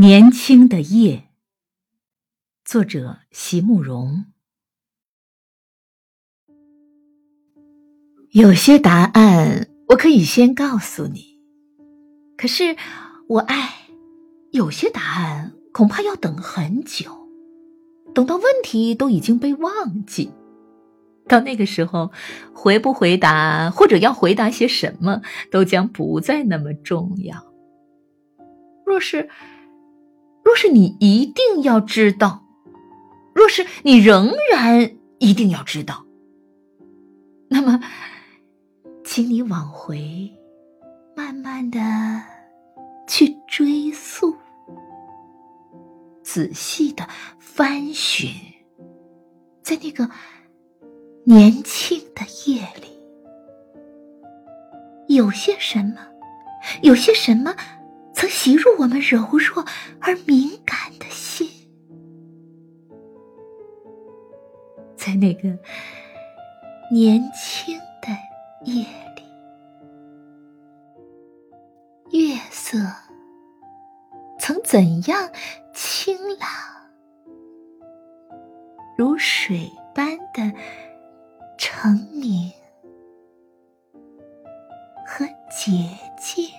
年轻的夜，作者席慕容。有些答案我可以先告诉你，可是我爱有些答案恐怕要等很久，等到问题都已经被忘记，到那个时候，回不回答或者要回答些什么，都将不再那么重要。若是。若是你一定要知道，若是你仍然一定要知道，那么，请你往回，慢慢的去追溯，仔细的翻寻，在那个年轻的夜里，有些什么，有些什么。曾袭入我们柔弱而敏感的心，在那个年轻的夜里，月色曾怎样清朗，如水般的澄明和洁净。